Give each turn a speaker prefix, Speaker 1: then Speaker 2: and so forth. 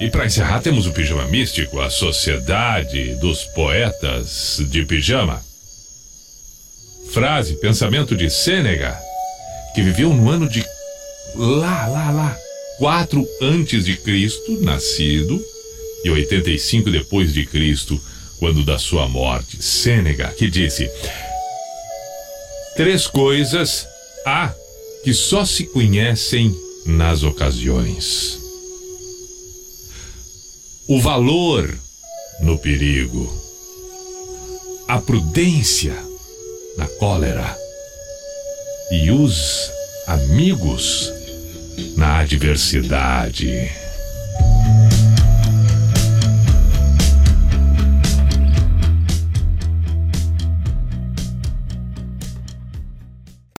Speaker 1: E para encerrar, temos o Pijama Místico, a Sociedade dos Poetas de Pijama. Frase, pensamento de Sênega, que viveu no ano de lá, lá, lá, 4 antes de Cristo, nascido, e 85 depois de Cristo, quando da sua morte. Sênega, que disse: Três coisas há que só se conhecem nas ocasiões o valor no perigo, a prudência na cólera e os amigos na adversidade.